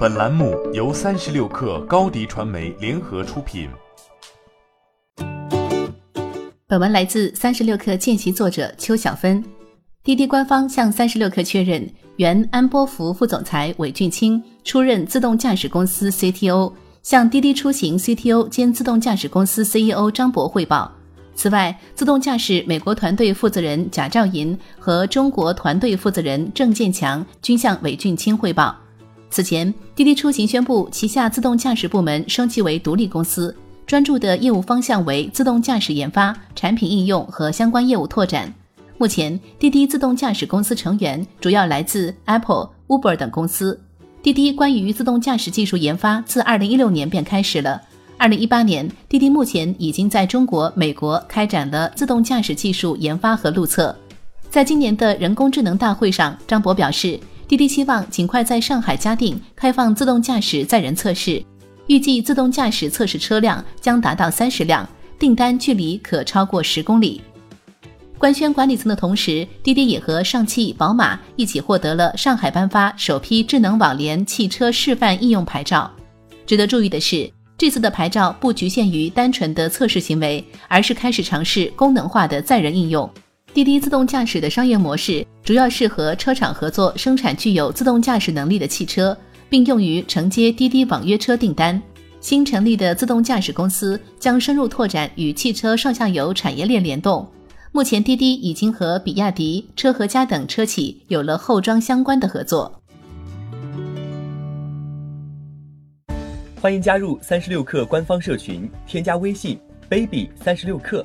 本栏目由三十六氪高低传媒联合出品。本文来自三十六氪见习作者邱小芬。滴滴官方向三十六氪确认，原安波福副总裁韦俊清出任自动驾驶公司 CTO，向滴滴出行 CTO 兼自动驾驶公司 CEO 张博汇报。此外，自动驾驶美国团队负责人贾兆银和中国团队负责人郑建强均向韦俊清汇报。此前，滴滴出行宣布旗下自动驾驶部门升级为独立公司，专注的业务方向为自动驾驶研发、产品应用和相关业务拓展。目前，滴滴自动驾驶公司成员主要来自 Apple、Uber 等公司。滴滴关于自动驾驶技术研发自2016年便开始了。2018年，滴滴目前已经在中国、美国开展了自动驾驶技术研发和路测。在今年的人工智能大会上，张博表示。滴滴希望尽快在上海嘉定开放自动驾驶载人测试，预计自动驾驶测试车辆将达到三十辆，订单距离可超过十公里。官宣管理层的同时，滴滴也和上汽、宝马一起获得了上海颁发首批智能网联汽车示范应用牌照。值得注意的是，这次的牌照不局限于单纯的测试行为，而是开始尝试功能化的载人应用。滴滴自动驾驶的商业模式主要是和车厂合作生产具有自动驾驶能力的汽车，并用于承接滴滴网约车订单。新成立的自动驾驶公司将深入拓展与汽车上下游产业链联动。目前，滴滴已经和比亚迪、车和家等车企有了后装相关的合作。欢迎加入三十六氪官方社群，添加微信 baby 三十六氪